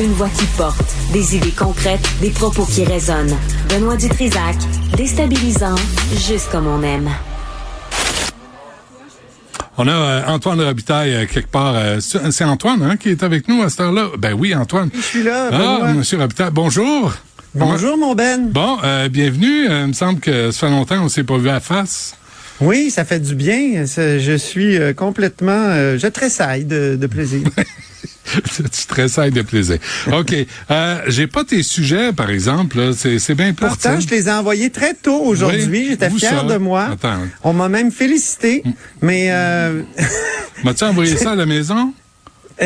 Une voix qui porte, des idées concrètes, des propos qui résonnent. Benoît Dutrisac, déstabilisant, juste comme on aime. On a euh, Antoine Robitaille euh, quelque part. euh, c'est Antoine hein, qui est avec nous à cette heure-là? Ben oui, Antoine. Je suis là. Ah, Benoît. Monsieur Robitaille, bonjour. Bonjour, mon Ben. Bon, euh, bienvenue. Euh, il me semble que ça fait longtemps qu'on s'est pas vu à face. Oui, ça fait du bien. Je suis euh, complètement... euh, je tressaille de, de plaisir. tu tressailles de plaisir. OK. Euh, J'ai pas tes sujets, par exemple. C'est bien plate, Pourtant, je les ai envoyés très tôt aujourd'hui. Oui, J'étais fier ça? de moi. Attends. On m'a même félicité. Mais euh, M'as-tu envoyé ça à la maison?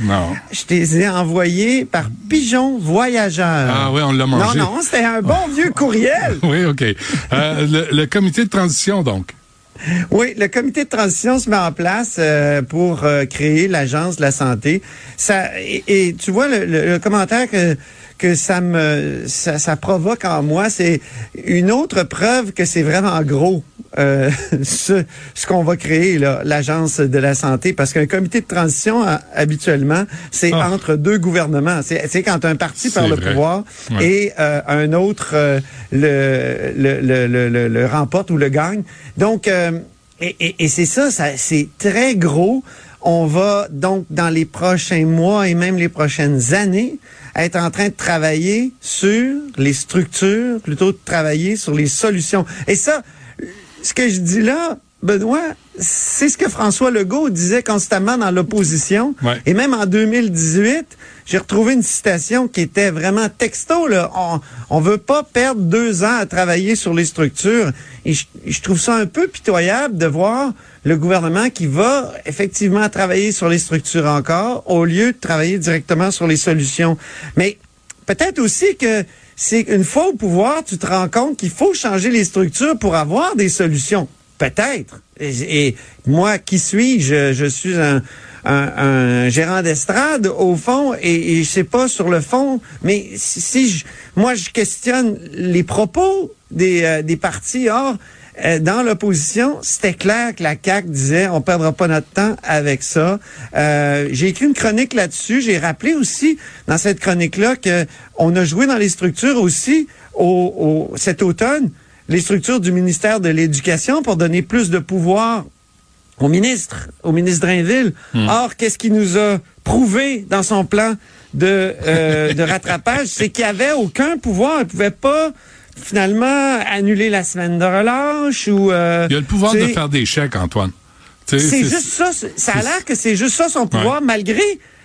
non. je les ai envoyés par pigeon voyageur. Ah oui, on l'a non, mangé. non, c'était un bon vieux courriel. Oui, OK. Euh, le, le comité de transition, donc. Oui, le comité de transition se met en place euh, pour euh, créer l'agence de la santé. Ça et, et tu vois le, le- le commentaire que que ça me ça, ça provoque en moi, c'est une autre preuve que c'est vraiment gros euh, ce ce qu'on va créer l'agence de la santé, parce qu'un comité de transition ha- habituellement c'est Ah. entre deux gouvernements. C'est quand un parti perd le vrai. pouvoir Ouais. et euh, un autre euh, le, le, le, le, le- le remporte ou le gagne. Donc, euh, et, et, et c'est ça, ça c'est très gros. On va donc dans les prochains mois et même les prochaines années être en train de travailler sur les structures plutôt de travailler sur les solutions. Et ça, ce que je dis là, Benoît, c'est ce que François Legault disait constamment dans l'opposition. Ouais. Et même en 2018, j'ai retrouvé une citation qui était vraiment texto. Là. On, on veut pas perdre deux ans à travailler sur les structures. Et je, je trouve ça un peu pitoyable de voir le gouvernement qui va effectivement travailler sur les structures encore, au lieu de travailler directement sur les solutions. Mais peut-être aussi que c'est une fois au pouvoir, tu te rends compte qu'il faut changer les structures pour avoir des solutions. Peut-être. Et, moi, qui suis-je? Je suis un, un, un gérant d'estrade, au fond, et, et je sais pas sur le fond, mais si, si je, moi, je questionne les propos des, euh, des partis. Or, euh, dans l'opposition, c'était clair que la CAQ disait on perdra pas notre temps avec ça. Euh, j'ai écrit une chronique là-dessus. J'ai rappelé aussi dans cette chronique-là que on a joué dans les structures aussi au, au- cet automne les structures du ministère de l'Éducation pour donner plus de pouvoir au ministre, au ministre Drainville. Or, qu'est-ce qu'il nous a prouvé dans son plan de, euh, de rattrapage? C'est qu'il avait aucun pouvoir. Il pouvait pas finalement annuler la semaine de relâche ou... euh, Il a le pouvoir de faire des chèques, Antoine. C'est juste ça. Ça a l'air que c'est juste ça son pouvoir, malgré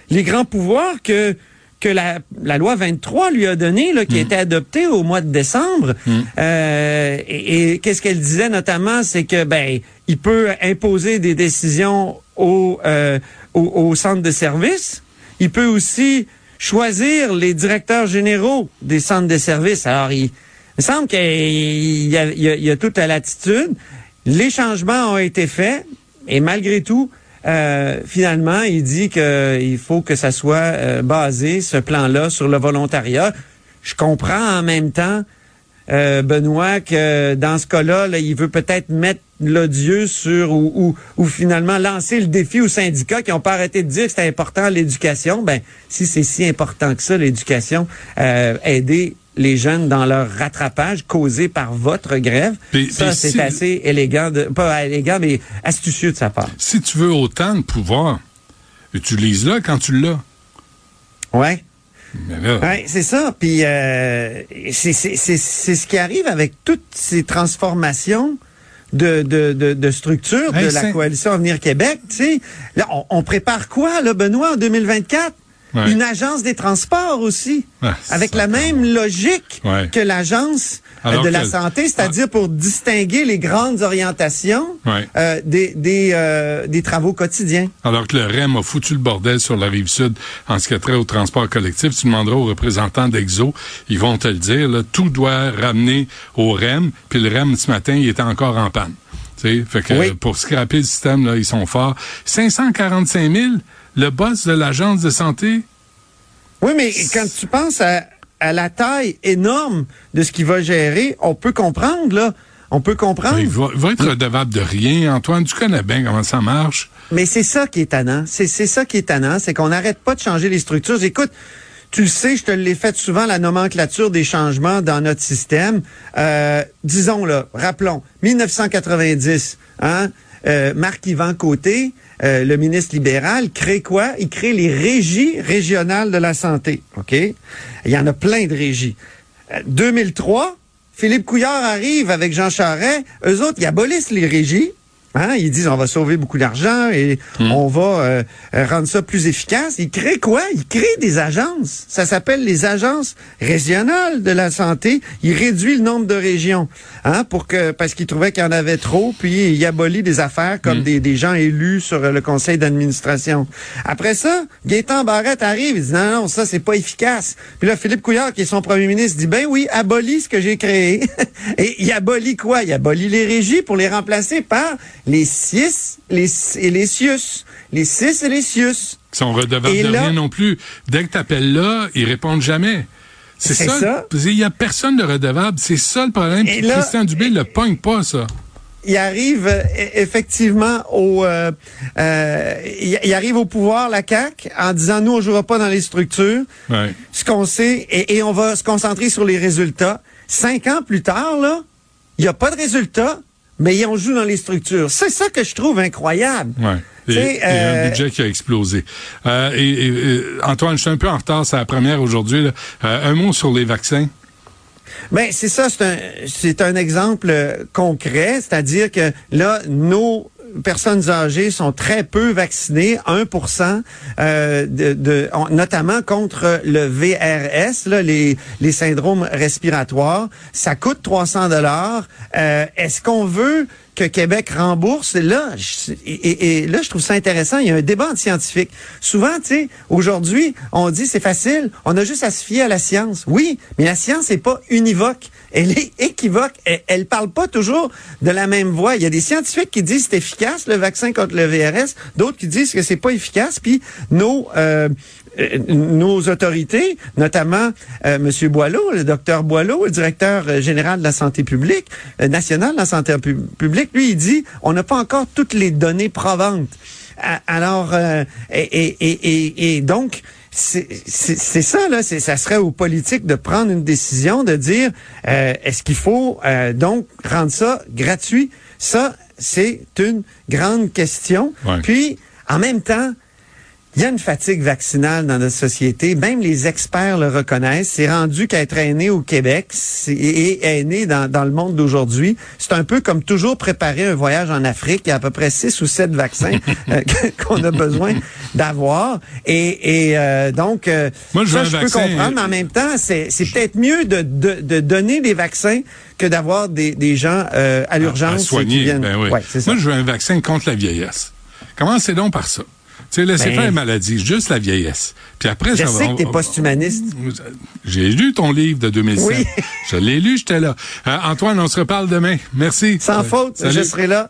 les grands pouvoirs que que la, la loi 23 lui a donné, là, qui a été adoptée au mois de décembre. Euh, et et qu'est-ce qu'elle disait notamment, c'est que ben il peut imposer des décisions au, euh, au, au centre de service. Il peut aussi choisir les directeurs généraux des centres de services. Alors, il, il me semble qu'il y a, il y a- il y a toute la latitude. Les changements ont été faits et malgré tout, euh, finalement, il dit qu'il faut que ça soit euh, basé, ce plan-là, sur le volontariat. Je comprends en même temps, euh, Benoît, que dans ce cas-là, là, il veut peut-être mettre l'odieux sur ou, ou, ou finalement lancer le défi aux syndicats qui n'ont pas arrêté de dire que c'était important l'éducation. Ben, si c'est si important que ça, l'éducation, aider les jeunes dans leur rattrapage causé par votre grève, ça, c'est si- assez élégant, de, pas élégant, mais astucieux de sa part. Si tu veux autant de pouvoir, utilise-le quand tu l'as. Ouais. Ouais, c'est ça. Puis euh, c'est ce qui arrive avec toutes ces transformations de, de, de, de structure Hey, de la coalition Avenir Québec. Tu sais, là, on, on prépare quoi, là, Benoît, en 2024? Ouais. Une agence des transports aussi, Ah, avec la même logique Ouais. que l'agence euh, de la que- santé, c'est-à-dire pour distinguer les grandes orientations Ouais. euh, des, des, euh, des travaux quotidiens. Alors que le REM a foutu le bordel sur la rive sud en ce qui a trait au transport collectif, tu demanderas aux représentants d'Exo, ils vont te le dire, là, tout doit ramener au REM, puis le REM ce matin, il était encore en panne. Tu sais, fait que Oui. pour scraper le système, là, ils sont forts. 545 000, le boss de l'agence de santé, Oui, mais quand tu penses à, à la taille énorme de ce qu'il va gérer, on peut comprendre, là. On peut comprendre. il va, il va être redevable de rien. Antoine, tu connais bien comment ça marche. Mais c'est ça qui est tannant. C'est, c'est ça qui est tannant, c'est qu'on n'arrête pas de changer les structures. Écoute, tu le sais, je te l'ai fait souvent, la nomenclature des changements dans notre système. Euh, disons, là, rappelons, 1990, hein, euh, Marc-Yvan Côté, euh, le ministre libéral, crée quoi? Il crée les régies régionales de la santé. OK? Il y en a plein de régies. 2003, Philippe Couillard arrive avec Jean Charest. Eux autres, ils abolissent les régies. Hein? Ils disent on va sauver beaucoup d'argent et hmm. on va euh, rendre ça plus efficace. Ils créent quoi? Ils créent des agences. Ça s'appelle les agences régionales de la santé. Ils réduisent le nombre de régions hein? pour que parce qu'ils trouvaient qu'il y en avait trop, puis ils abolissent des affaires comme hmm. des, des, gens élus sur le conseil d'administration. Après ça, Gaétan Barrette arrive, il dit non, non, ça c'est pas efficace. Puis là, Philippe Couillard, qui est son premier ministre, dit ben oui, abolis ce que j'ai créé. et il abolit quoi? Il abolit les régies pour les remplacer par les six les, et les sius. Les six et les sius. Ils sont redevables de rien non plus. Dès que tu appelles là, ils répondent jamais. C'est ça. Il n'y a personne de redevable. C'est ça le problème. Christian Dubé ne le pogne pas, ça il arrive e, effectivement au euh, euh, il, arrive au pouvoir la CAC en disant nous on jouera pas dans les structures. Ce qu'on sait et, et, on va se concentrer sur les résultats. Cinq ans plus tard là, il n'y a pas de résultats mais on joue dans les structures. C'est ça que je trouve incroyable. Ouais. Et, un euh, budget qui a explosé. Euh, et, Antoine, je suis un peu en retard, c'est la première aujourd'hui. Euh, un mot sur les vaccins. Ben c'est ça, c'est un c'est un exemple concret, c'est-à-dire que là nos personnes âgées sont très peu vaccinées, 1 euh, de, de notamment contre le VRS, là, les, les syndromes respiratoires. Ça coûte 300 dollars. Euh, est-ce qu'on veut que Québec rembourse? Là, et, là, je trouve ça intéressant. Il y a un débat scientifique. Souvent, tu sais, aujourd'hui, on dit c'est facile, on a juste à se fier à la science. Oui, mais la science n'est pas univoque. Elle est équivoque. Elle, elle parle pas toujours de la même voix. Il y a des scientifiques qui disent c'est le vaccin contre le VRS, d'autres qui disent que c'est pas efficace. Puis nos euh, euh, nos autorités, notamment euh, M. Boileau, le docteur Boileau, le directeur euh, général de la santé publique, euh, national de la santé publique, lui, il dit, on n'a pas encore toutes les données probantes. Alors, et, et, et, et, donc, c'est ça, là. Ça serait aux politiques de prendre une décision, de dire, est-ce qu'il faut donc rendre ça gratuit? Ça, c'est une grande question. Puis, en même temps, il y a une fatigue vaccinale dans notre société. Même les experts le reconnaissent. C'est rendu qu'être aîné au Québec et aîné dans, dans le monde d'aujourd'hui, c'est un peu comme toujours préparer un voyage en Afrique. Il y a à peu près six ou sept vaccins euh, qu'on a besoin d'avoir. Et, et euh, donc, euh, Moi, ça, je peux comprendre, mais en même temps, c'est peut-être mieux de, de, de, donner des vaccins que d'avoir des, des gens à l'urgence qui viennent. Ben oui. Moi, je veux un vaccin contre la vieillesse. Commencez donc par ça. Tu sais, laissez ben, faire maladie, juste la vieillesse. Puis après, je sais que t'es post-humaniste. J'ai lu ton livre de 2007. Oui. je l'ai lu, j'étais là. Euh, Antoine, on se reparle demain. Merci. Sans faute, je serai là.